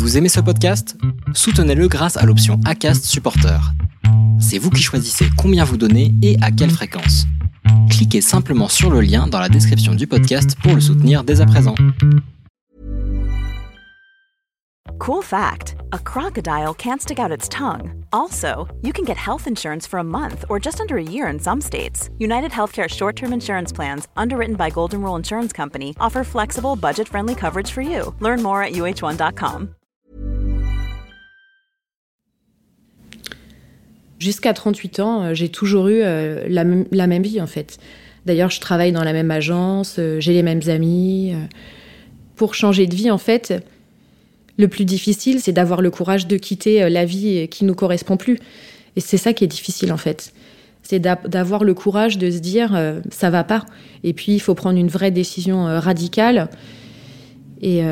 Vous aimez ce podcast? Soutenez-le grâce à l'option ACAST Supporter. C'est vous qui choisissez combien vous donnez et à quelle fréquence. Cliquez simplement sur le lien dans la description du podcast pour le soutenir dès à présent. Cool fact a crocodile can't stick out its tongue. Also, you can get health insurance for a month or just under a year in some states. United Healthcare short term insurance plans, underwritten by Golden Rule Insurance Company, offer flexible, budget friendly coverage for you. Learn more at uh1.com. Jusqu'à 38 ans, euh, j'ai toujours eu euh, la, même- vie en fait. D'ailleurs, je travaille dans la même agence, euh, j'ai les mêmes amis. Pour changer de vie, en fait, le plus difficile, c'est d'avoir le courage de quitter la vie qui nous correspond plus. Et c'est ça qui est difficile en fait. C'est d'a- d'avoir le courage de se dire euh, ça va pas. Et puis il faut prendre une vraie décision radicale. Et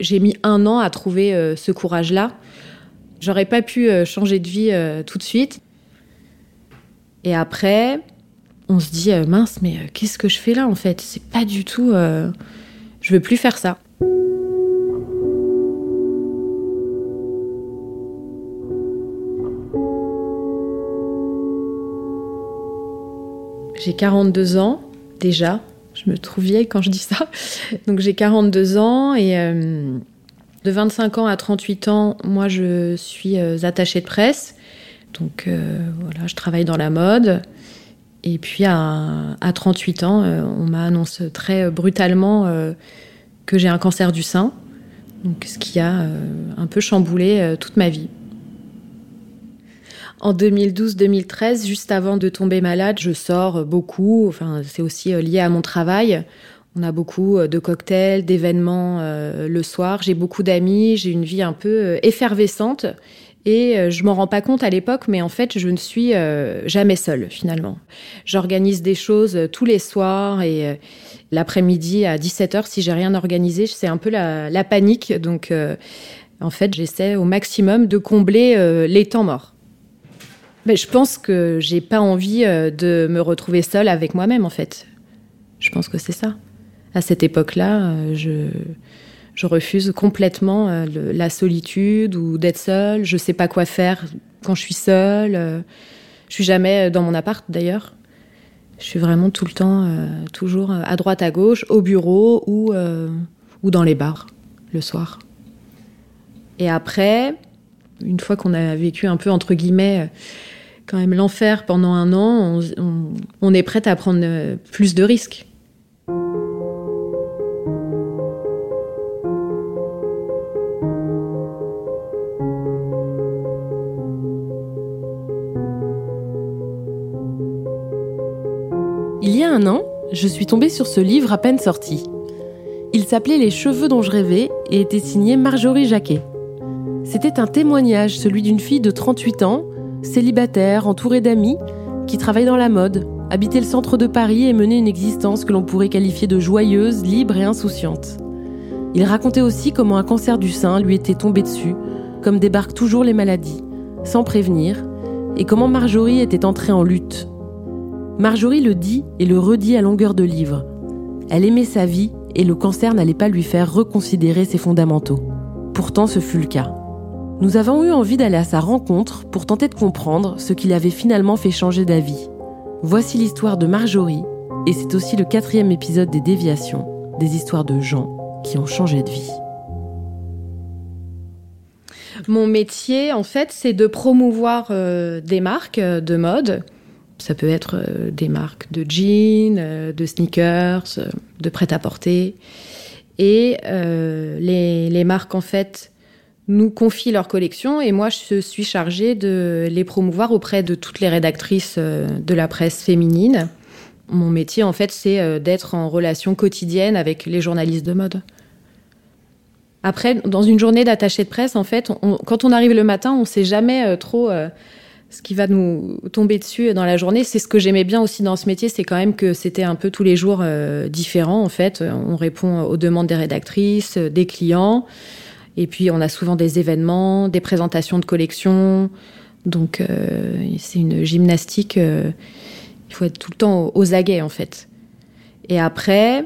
j'ai mis un an à trouver ce courage-là. J'aurais pas pu euh, changer de vie euh, tout de suite. Et après, on se dit euh, mince, mais qu'est-ce que je fais là en fait? C'est pas du tout. je veux plus faire ça. J'ai 42 ans déjà. Je me trouve vieille quand je dis ça. Donc j'ai 42 ans et de 25 ans à 38 ans, moi je suis euh, attachée de presse. Donc euh, voilà, je travaille dans la mode. Et puis à, à 38 ans, euh, on m'a annoncé très brutalement que j'ai un cancer du sein. Donc ce qui a un peu chamboulé toute ma vie. En 2012-2013, juste avant de tomber malade, je sors beaucoup. Enfin, c'est aussi lié à mon travail. On a beaucoup euh, de cocktails, d'événements euh, le soir. J'ai beaucoup d'amis. J'ai une vie un peu euh, effervescente. Et je m'en rends pas compte à l'époque, mais en fait, je ne suis jamais seule finalement. J'organise des choses tous les soirs et l'après-midi à 17h, si j'ai rien organisé, c'est un peu la, panique. Donc, en fait, j'essaie au maximum de combler les temps morts. Mais je pense que j'ai pas envie de me retrouver seule avec moi-même, en fait. Je pense que c'est ça. À cette époque-là, euh, je, refuse complètement euh, la solitude ou d'être seule. Je sais pas quoi faire quand je suis seule. euh, Je suis jamais dans mon appart, d'ailleurs. Je suis vraiment tout le temps, toujours à droite, à gauche, au bureau ou, ou dans les bars, le soir. Et après, une fois qu'on a vécu un peu, entre guillemets, quand même l'enfer pendant un an, on, on- est prête à prendre plus de risques. Il y a un an, je suis tombée sur ce livre à peine sorti. Il s'appelait Les cheveux dont je rêvais et était signé Marjorie Jacquet. C'était un témoignage, celui d'une fille de 38 ans, célibataire, entourée d'amis, qui travaille dans la mode, habitait le centre de Paris et menait une existence que l'on pourrait qualifier de joyeuse, libre et insouciante. Il racontait aussi comment un cancer du sein lui était tombé dessus, comme débarquent toujours les maladies, sans prévenir, et comment Marjorie était entrée en lutte, Marjorie le dit et le redit à longueur de livre. Elle aimait sa vie et le cancer n'allait pas lui faire reconsidérer ses fondamentaux. Pourtant, ce fut le cas. Nous avons eu envie d'aller à sa rencontre pour tenter de comprendre ce qui l'avait finalement fait changer d'avis. Voici l'histoire de Marjorie, et c'est aussi le quatrième épisode des Déviations, des histoires de gens qui ont changé de vie. Mon métier, en fait, c'est de promouvoir euh, des marques euh, de mode. Ça peut être euh, des marques de jeans, euh, de sneakers, euh, de prêt-à-porter. Et les, les marques, en fait, nous confient leur collection et moi, je suis chargée de les promouvoir auprès de toutes les rédactrices de la presse féminine. Mon métier, en fait, c'est d'être en relation quotidienne avec les journalistes de mode. Après, dans une journée d'attaché de presse, en fait, quand on arrive le matin, on sait jamais trop ce qui va nous tomber dessus dans la journée. C'est ce que j'aimais bien aussi dans ce métier, c'est quand même que c'était un peu tous les jours euh, différents. En fait, on répond aux demandes des rédactrices, euh, des clients, et puis on a souvent des événements, des présentations de collections. Donc, euh, c'est une gymnastique. euh, il faut être tout le temps aux aguets, en fait. Et après,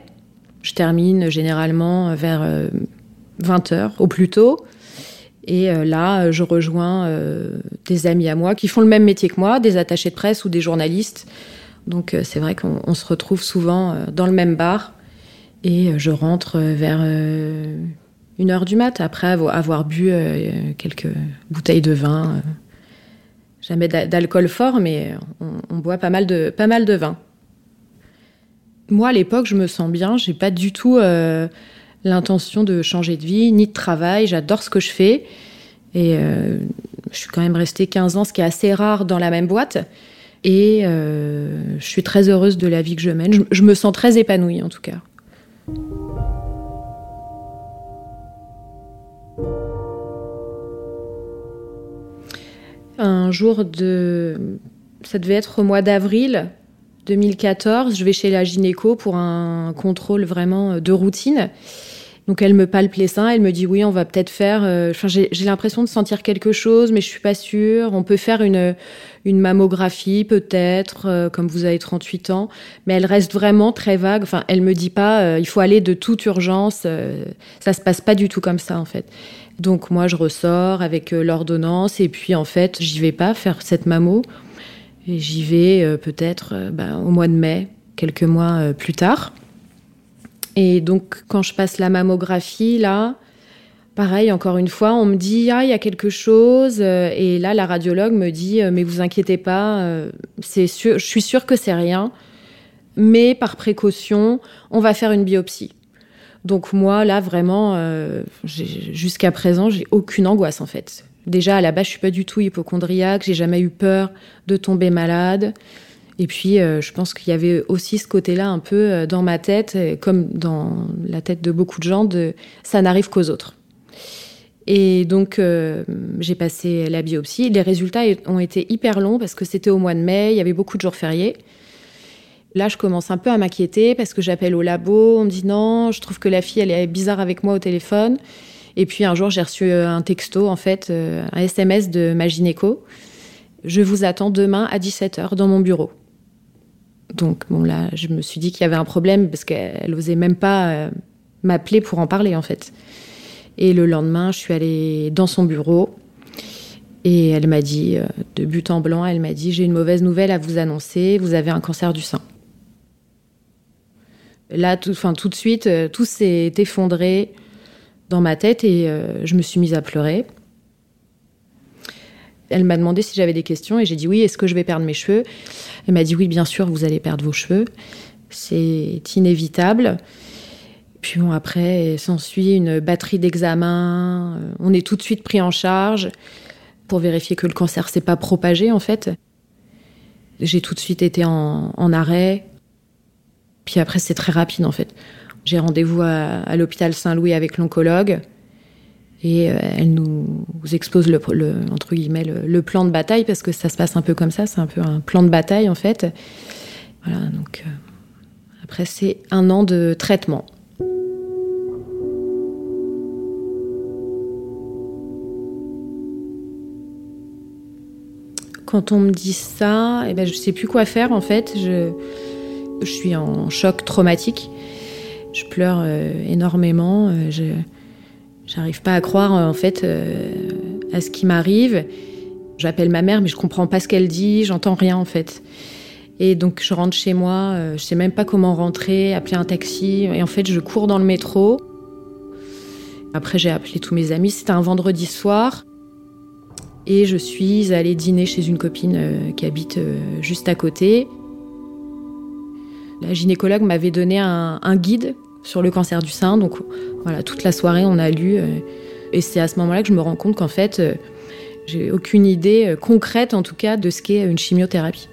je termine généralement vers euh, 20 heures au plus tôt. Et là, je rejoins des amis à moi qui font le même métier que moi, des attachés de presse ou des journalistes. Donc c'est vrai qu'on se retrouve souvent dans le même bar. Et je rentre vers une heure du mat, après avoir bu quelques bouteilles de vin jamais d'alcool fort, mais on, boit pas mal de, pas mal de vin. Moi, à l'époque, je me sens bien. J'ai pas du tout euh, l'intention de changer de vie, ni de travail. J'adore ce que je fais. Et euh, je suis quand même restée 15 ans, ce qui est assez rare dans la même boîte. Et euh, je suis très heureuse de la vie que je mène. je me sens très épanouie, en tout cas. Un jour de. Ça devait être au mois d'avril 2014. Je vais chez la gynéco pour un contrôle vraiment de routine. Donc elle me palpe les seins, elle me dit oui, on va peut-être faire. Euh, enfin, j'ai l'impression de sentir quelque chose, mais je suis pas sûre. On peut faire une une mammographie peut-être, euh, comme vous avez 38 ans, mais elle reste vraiment très vague. Enfin, elle me dit pas, euh, il faut aller de toute urgence. ça se passe pas du tout comme ça en fait. Donc moi, je ressors avec l'ordonnance et puis en fait, j'y vais pas faire cette mammo. J'y vais peut-être ben, au mois de mai, quelques mois plus tard. Et donc, quand je passe la mammographie, là, pareil, encore une fois, on me dit ah il y a quelque chose, euh, et là la radiologue me dit euh, mais vous inquiétez pas, euh, sûr, je suis sûre que c'est rien, mais par précaution, on va faire une biopsie. Donc moi là vraiment, jusqu'à présent, j'ai aucune angoisse en fait. Déjà à la base, je suis pas du tout hypochondriaque, j'ai jamais eu peur de tomber malade. Et puis, euh, je pense qu'il y avait aussi ce côté-là un peu euh, dans ma tête, euh, comme dans la tête de beaucoup de gens, de ça n'arrive qu'aux autres. Et donc, j'ai passé la biopsie. Les résultats ont été hyper longs parce que c'était au mois de mai, il y avait beaucoup de jours fériés. Là, je commence un peu à m'inquiéter parce que j'appelle au labo, on me dit non, je trouve que la fille, elle est bizarre avec moi au téléphone. Et puis un jour, j'ai reçu un texto, en fait, un SMS de ma gynéco. Je vous attends demain à 17h dans mon bureau. Donc bon là, je me suis dit qu'il y avait un problème parce qu'elle osait même pas euh, m'appeler pour en parler en fait. Et le lendemain, je suis allée dans son bureau et elle m'a dit, euh, de but en blanc, elle m'a dit j'ai une mauvaise nouvelle à vous annoncer, vous avez un cancer du sein. Là, tout, tout de suite, euh, tout s'est effondré dans ma tête et je me suis mise à pleurer. Elle m'a demandé si j'avais des questions et j'ai dit oui, est-ce que je vais perdre mes cheveux? Elle m'a dit oui, bien sûr, vous allez perdre vos cheveux. C'est inévitable. Puis bon, après, s'ensuit une batterie d'examens. On est tout de suite pris en charge pour vérifier que le cancer s'est pas propagé, en fait. J'ai tout de suite été en, arrêt. Puis après, c'est très rapide, en fait. J'ai rendez-vous à l'hôpital Saint-Louis avec l'oncologue. Et euh, elle nous expose le, entre guillemets le, plan de bataille parce que ça se passe un peu comme ça, c'est un peu un plan de bataille en fait. Voilà, donc euh, après c'est un an de traitement. Quand on me dit ça, eh ben, je sais plus quoi faire en fait. Je, je suis en choc traumatique. Je pleure euh, énormément. je, J'arrive pas à croire en fait euh, à ce qui m'arrive. J'appelle ma mère, mais je comprends pas ce qu'elle dit, j'entends rien en fait. Et donc je rentre chez moi, euh, je sais même pas comment rentrer, appeler un taxi. Et en fait, je cours dans le métro. Après, j'ai appelé tous mes amis. C'était un vendredi soir. Et je suis allée dîner chez une copine euh, qui habite juste à côté. La gynécologue m'avait donné un, guide sur le cancer du sein. Donc voilà, toute la soirée, on a lu. Euh, et c'est à ce moment-là que je me rends compte qu'en fait, euh, j'ai aucune idée euh, concrète, en tout cas, de ce qu'est une chimiothérapie.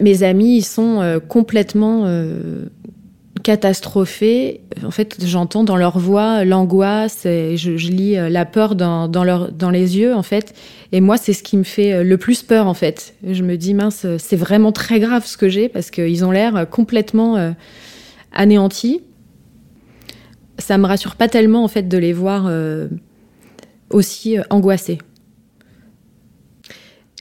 Mes amis, ils sont complètement catastrophés. En fait, j'entends dans leur voix l'angoisse et je, lis euh, la peur dans, leur, dans les yeux, en fait. Et moi, c'est ce qui me fait euh, le plus peur, en fait. Je me dis, mince, c'est vraiment très grave ce que j'ai parce qu'ils ont l'air complètement euh, anéantis. Ça me rassure pas tellement, en fait, de les voir aussi angoissés.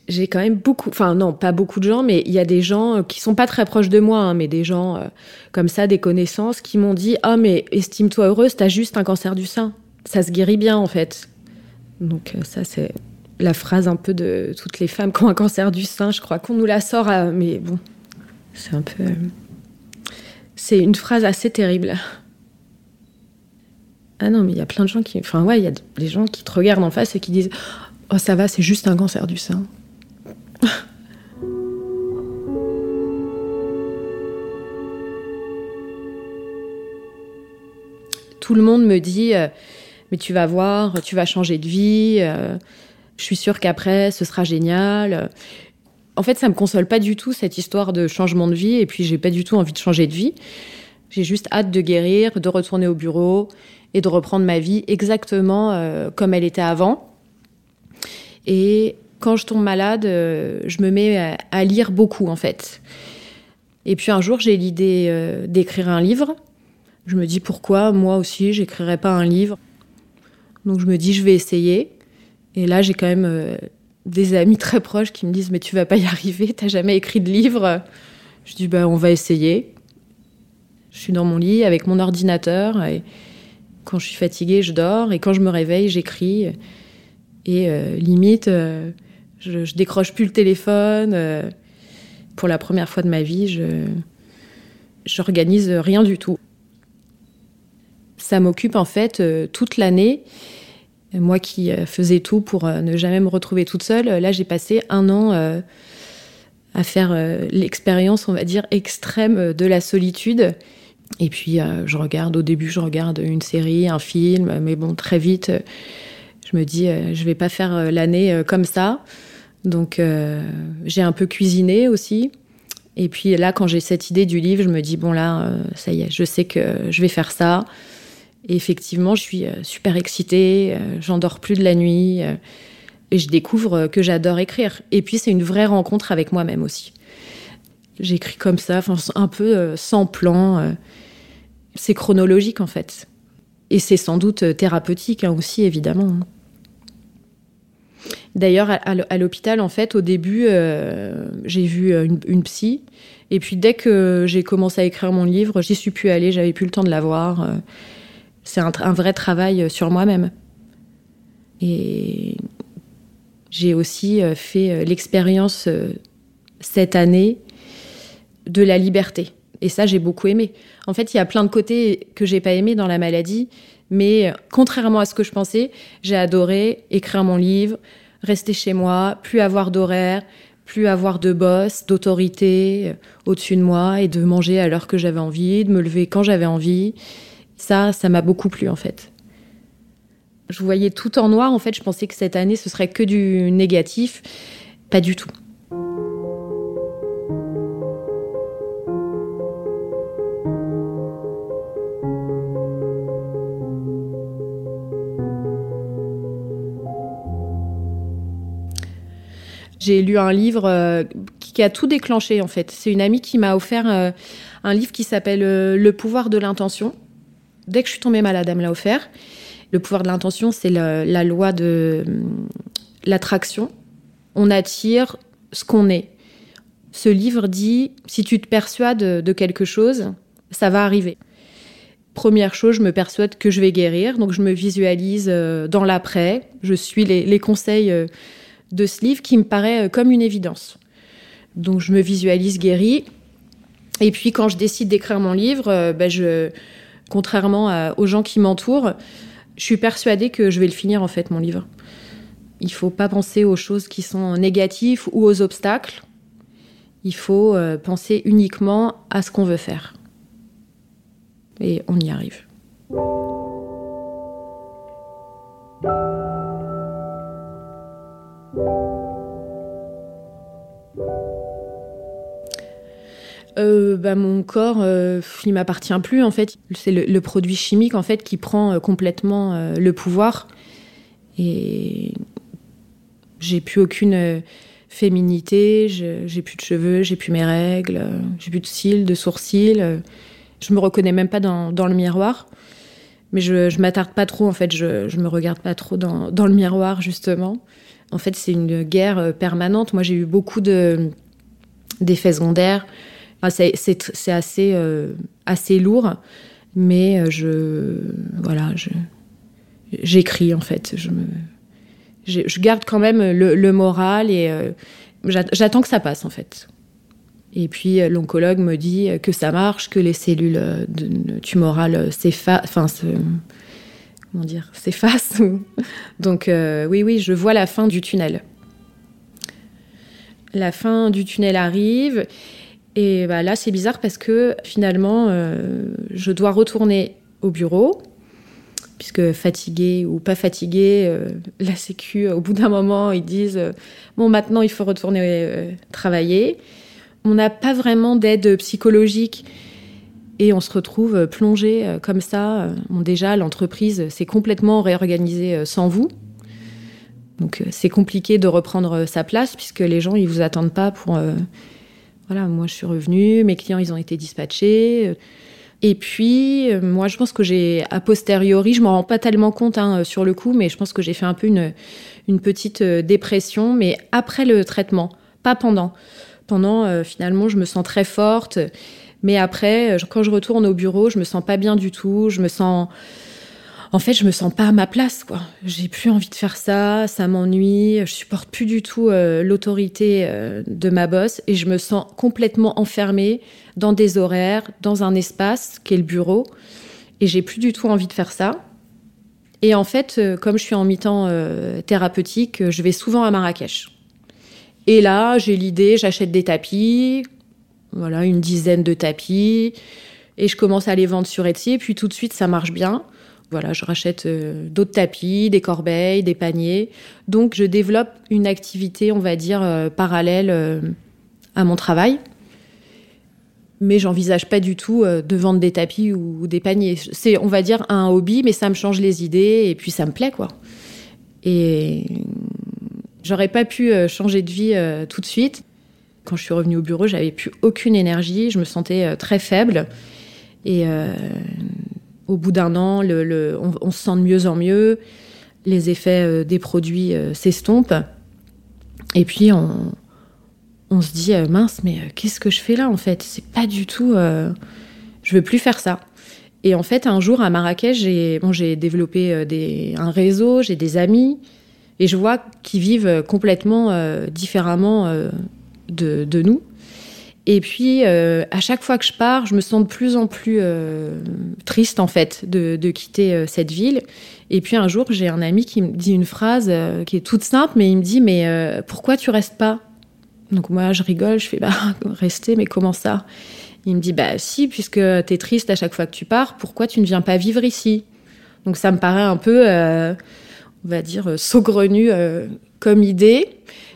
J'ai quand même beaucoup, enfin non, pas beaucoup de gens, mais il y a des gens qui sont pas très proches de moi, hein, mais des gens euh, comme ça, des connaissances, qui m'ont dit Ah, mais estime-toi heureuse, t'as juste un cancer du sein. Ça se guérit bien en fait. Donc, euh, ça, c'est la phrase un peu de toutes les femmes qui ont un cancer du sein. Je crois qu'on nous la sort, mais bon, c'est un peu. C'est une phrase assez terrible. Ah non, mais il y a plein de gens qui. Enfin, ouais, il y a des gens qui te regardent en face et qui disent Oh, ça va, c'est juste un cancer du sein. Tout le monde me dit euh, Mais tu vas voir, tu vas changer de vie, euh, je suis sûre qu'après, ce sera génial. En fait, ça me console pas du tout cette histoire de changement de vie, et puis j'ai pas du tout envie de changer de vie. J'ai juste hâte de guérir, de retourner au bureau et de reprendre ma vie exactement euh, comme elle était avant. Et quand je tombe malade, euh, je me mets à, lire beaucoup en fait. Et puis un jour, j'ai l'idée euh, d'écrire un livre. Je me dis pourquoi moi aussi, j'écrirais pas un livre? Donc je me dis je vais essayer. Et là, j'ai quand même euh, des amis très proches qui me disent mais tu vas pas y arriver, t'as jamais écrit de livre. Je dis bah on va essayer. Je suis dans mon lit avec mon ordinateur et quand je suis fatiguée, je dors et quand je me réveille, j'écris. Et limite, je, décroche plus le téléphone. Euh, pour la première fois de ma vie, je j'organise rien du tout. Ça m'occupe en fait euh, toute l'année. Moi qui euh, faisais tout pour ne jamais me retrouver toute seule, là j'ai passé un an à faire l'expérience, on va dire, extrême de la solitude. Et puis je regarde, au début je regarde une série, un film, mais bon, très vite, je me dis, je vais pas faire l'année comme ça. Donc euh, j'ai un peu cuisiné aussi. Et puis là, quand j'ai cette idée du livre, je me dis, bon là, euh, ça y est, je sais que je vais faire ça. Et effectivement, je suis euh, super excitée, j'en dors plus de la nuit. et je découvre que j'adore écrire. Et puis c'est une vraie rencontre avec moi-même aussi. J'écris comme ça, un peu sans plan. c'est chronologique en fait. Et c'est sans doute thérapeutique hein, aussi, évidemment. D'ailleurs, à, l'hôpital, en fait, au début, euh, j'ai vu euh, une, psy. Et puis, dès que j'ai commencé à écrire mon livre, j'y suis plus allée, j'avais plus le temps de la voir. Euh. C'est un, vrai travail sur moi-même. Et j'ai aussi fait l'expérience cette année de la liberté. Et ça, j'ai beaucoup aimé. En fait, il y a plein de côtés que j'ai pas aimé dans la maladie, mais contrairement à ce que je pensais, j'ai adoré écrire mon livre, rester chez moi, plus avoir d'horaire, plus avoir de boss, d'autorité euh, au-dessus de moi et de manger à l'heure que j'avais envie, de me lever quand j'avais envie. Ça, ça m'a beaucoup plu en fait. Je voyais tout en noir, en fait, je pensais que cette année ce serait que du négatif. Pas du tout. J'ai lu un livre euh, qui a tout déclenché en fait. C'est une amie qui m'a offert euh, un livre qui s'appelle euh, Le pouvoir de l'intention. Dès que je suis tombée malade, elle me l'a offert. Le pouvoir de l'intention, c'est la loi de l'attraction. On attire ce qu'on est. Ce livre dit, si tu te persuades de quelque chose, ça va arriver. Première chose, je me persuade que je vais guérir, donc je me visualise dans l'après, je suis les conseils de ce livre qui me paraît euh, comme une évidence. Donc je me visualise guérie. Et puis quand je décide d'écrire mon livre, euh, ben, je, contrairement aux gens qui m'entourent, je suis persuadée que je vais le finir en fait mon livre. Il faut pas penser aux choses qui sont négatives ou aux obstacles. Il faut euh, penser uniquement à ce qu'on veut faire. Et on y arrive. Euh, bah, mon corps, euh, il m'appartient plus en fait. C'est le, produit chimique en fait qui prend euh, complètement euh, le pouvoir. Et j'ai plus aucune euh, féminité, j'ai plus de cheveux, j'ai plus mes règles, j'ai plus de cils, de sourcils. je me reconnais même pas dans, le miroir. Mais je, je m'attarde pas trop en fait, je, je me regarde pas trop dans le miroir justement. En fait, c'est une guerre permanente. Moi, j'ai eu beaucoup de d'effets secondaires. c'est assez, assez lourd, mais je, voilà, j'écris en fait. Je, garde quand même le, moral et euh, j'attends que ça passe en fait. Et puis euh, l'oncologue me dit que ça marche, que les cellules euh, tumorales s'effacent, comment dire, s'effacent. Donc oui, oui, je vois la fin du tunnel. La fin du tunnel arrive. Et bah, là, c'est bizarre parce que finalement, je dois retourner au bureau puisque fatigué ou pas fatigué, euh, la Sécu, au bout d'un moment, ils disent euh, bon, maintenant il faut retourner euh, travailler. On n'a pas vraiment d'aide psychologique et on se retrouve plongé comme ça. Bon, déjà, l'entreprise s'est complètement réorganisée sans vous. Donc c'est compliqué de reprendre sa place puisque les gens ils vous attendent pas pour voilà moi je suis revenue mes clients ils ont été dispatchés et puis, euh, moi, je pense que j'ai, a posteriori, je m'en rends pas tellement compte hein, sur le coup, mais je pense que j'ai fait un peu une, petite euh, dépression, mais après le traitement, pas pendant. Pendant, euh, finalement, je me sens très forte, mais après, quand je retourne au bureau, je me sens pas bien du tout, je me sens en fait, je me sens pas à ma place, quoi. J'ai plus envie de faire ça, ça m'ennuie, je supporte plus du tout euh, l'autorité euh, de ma boss et je me sens complètement enfermée dans des horaires, dans un espace qui est le bureau et j'ai plus du tout envie de faire ça. Et en fait, euh, comme je suis en mi-temps thérapeutique, je vais souvent à Marrakech. Et là, j'ai l'idée, j'achète des tapis, voilà, une dizaine de tapis, et je commence à les vendre sur Etsy, et puis tout de suite, ça marche bien. Voilà, je rachète euh, d'autres tapis, des corbeilles, des paniers. Donc, je développe une activité, on va dire, euh, parallèle euh, à mon travail. Mais j'envisage pas du tout de vendre des tapis ou, des paniers. C'est, on va dire, un hobby, mais ça me change les idées et puis ça me plaît, quoi. Et j'aurais pas pu changer de vie tout de suite. Quand je suis revenue au bureau, j'avais plus aucune énergie, je me sentais très faible. Et au bout d'un an, on, se sent de mieux en mieux, les effets euh, des produits euh, s'estompent, et puis on, se dit euh, mince, mais qu'est-ce que je fais là en fait? C'est pas du tout, je veux plus faire ça. Et en fait, un jour à Marrakech, j'ai développé un réseau, j'ai des amis, et je vois qu'ils vivent complètement différemment de, nous. Et puis, euh, à chaque fois que je pars, je me sens de plus en plus euh, triste, en fait, de, quitter euh, cette ville. Et puis, un jour, j'ai un ami qui me dit une phrase qui est toute simple, mais il me dit, mais pourquoi tu restes pas? Donc, moi, je rigole, je fais, bah, rester, mais comment ça? Il me dit, bah, si, puisque tu es triste à chaque fois que tu pars, pourquoi tu ne viens pas vivre ici? Donc, ça me paraît un peu, on va dire, saugrenu comme idée.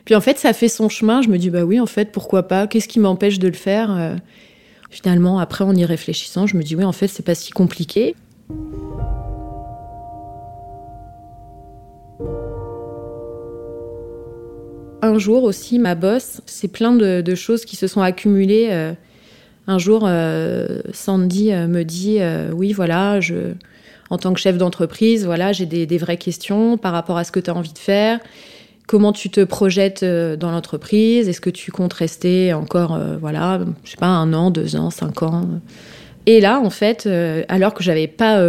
Puis en fait, ça fait son chemin. Je me dis, bah oui, en fait, pourquoi pas? Qu'est-ce qui m'empêche de le faire? Euh, Finalement, après, en y réfléchissant, je me dis, oui, en fait, c'est pas si compliqué. Un jour aussi, ma boss, c'est plein de, choses qui se sont accumulées. Euh, un jour, euh, Sandy me dit, oui, voilà, je, en tant que chef d'entreprise, voilà, j'ai des, des, vraies questions par rapport à ce que tu as envie de faire. Comment tu te projettes euh, dans l'entreprise? Est-ce que tu comptes rester encore, euh, voilà, je sais pas, un an, deux ans, cinq ans? Et là, en fait, euh, alors que j'avais pas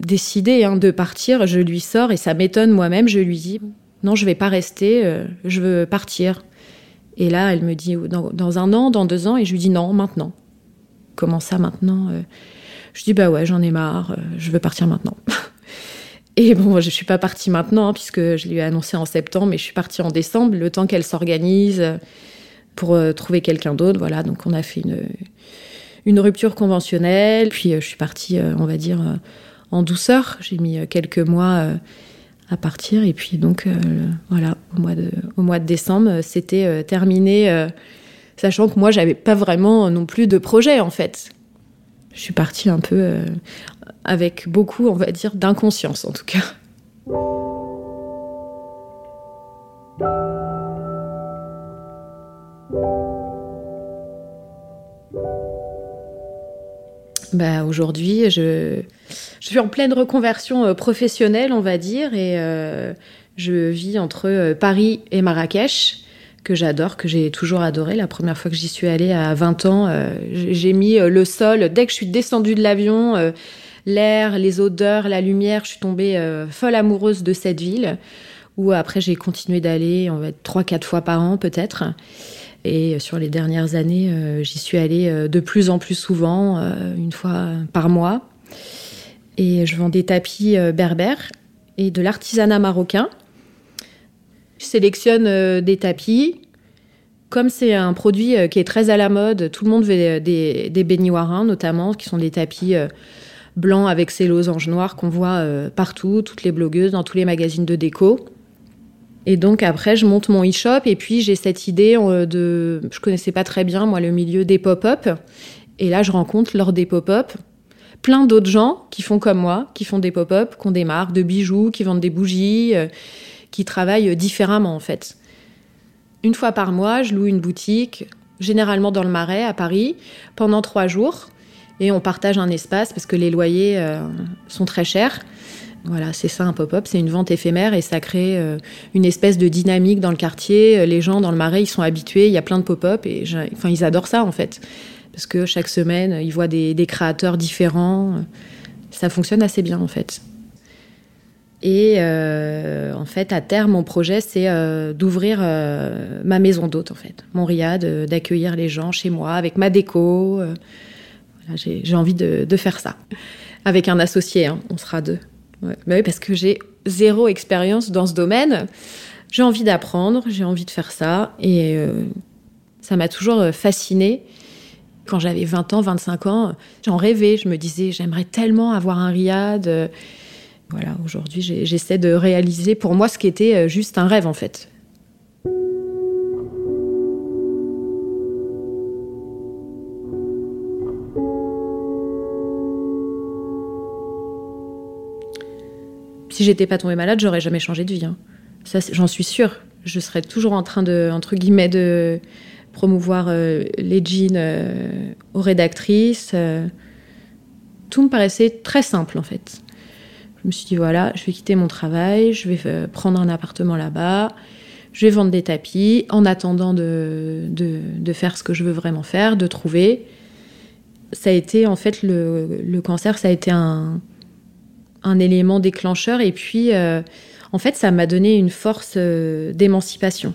décidé hein, de partir, je lui sors et ça m'étonne moi-même. Je lui dis non, je vais pas rester, je veux partir. Et là, elle me dit dans, un an, dans deux ans, et je lui dis non, maintenant. Comment ça maintenant Je dis bah ouais, j'en ai marre, je veux partir maintenant. Et bon, je suis pas partie maintenant, hein, puisque je lui ai annoncé en septembre, mais je suis partie en décembre, le temps qu'elle s'organise pour euh, trouver quelqu'un d'autre. Voilà, donc on a fait une, une rupture conventionnelle. Puis euh, je suis partie, euh, on va dire, en douceur. J'ai mis quelques mois à partir. Et puis donc, voilà, au mois de, au mois de décembre, c'était terminé, sachant que moi, j'avais pas vraiment non plus de projet, en fait. Je suis partie un peu avec beaucoup, on va dire, d'inconscience en tout cas. Bah, aujourd'hui, je, suis en pleine reconversion euh, professionnelle, on va dire, et euh, Je vis entre Paris et Marrakech que j'adore, que j'ai toujours adoré. La première fois que j'y suis allée à 20 ans, j'ai mis le sol. Dès que je suis descendue de l'avion, l'air, les odeurs, la lumière, je suis tombée folle amoureuse de cette ville. Où après j'ai continué d'aller, trois, quatre fois par an peut-être. Et sur les dernières années, euh, j'y suis allée euh, de plus en plus souvent, euh, une fois par mois. Et je vends des tapis berbères et de l'artisanat marocain. Je sélectionne des tapis. Comme c'est un produit qui est très à la mode, tout le monde veut des, des notamment, qui sont des tapis blancs avec ces losanges noirs qu'on voit partout, toutes les blogueuses, dans tous les magazines de déco. Et donc après, je monte mon e-shop et puis j'ai cette idée euh, de... Je connaissais pas très bien, moi, le milieu des pop-up. Et là, je rencontre lors des pop-up plein d'autres gens qui font comme moi, qui font des pop-up, qui ont des marques de bijoux, qui vendent des bougies, euh, qui travaillent différemment en fait. Une fois par mois, je loue une boutique, généralement dans le Marais, à Paris, pendant trois jours. Et on partage un espace parce que les loyers euh, sont très chers. Voilà, c'est ça un pop-up, c'est une vente éphémère et ça crée euh, une espèce de dynamique dans le quartier. Les gens dans le marais, ils sont habitués, il y a plein de pop-up et enfin ils adorent ça en fait. Parce que chaque semaine, ils voient des, créateurs différents. Ça fonctionne assez bien en fait. Et euh, en fait, à terme, mon projet, c'est euh, d'ouvrir ma maison d'hôte, en fait, mon riad, d'accueillir les gens chez moi avec ma déco. J'ai envie de, faire ça. Avec un associé, hein, on sera deux. Bah oui, parce que j'ai zéro expérience dans ce domaine. J'ai envie d'apprendre, j'ai envie de faire ça. Et euh, ça m'a toujours euh, fascinée. Quand j'avais 20 ans, 25 ans, j'en rêvais. Je me disais, j'aimerais tellement avoir un riad. Voilà, aujourd'hui, j'essaie de réaliser pour moi ce qui était euh, juste un rêve, en fait. Si j'étais pas tombée malade, j'aurais jamais changé de vie. Hein. Ça, j'en suis sûre. Je serais toujours en train de, entre guillemets, de promouvoir euh, les jeans euh, aux rédactrices. Euh. Tout me paraissait très simple, en fait. Je me suis dit, voilà, je vais quitter mon travail, je vais prendre un appartement là-bas, je vais vendre des tapis en attendant de, de, faire ce que je veux vraiment faire, de trouver. Ça a été, en fait, le cancer, ça a été un, un élément déclencheur. Et puis, euh, en fait, ça m'a donné une force euh, d'émancipation.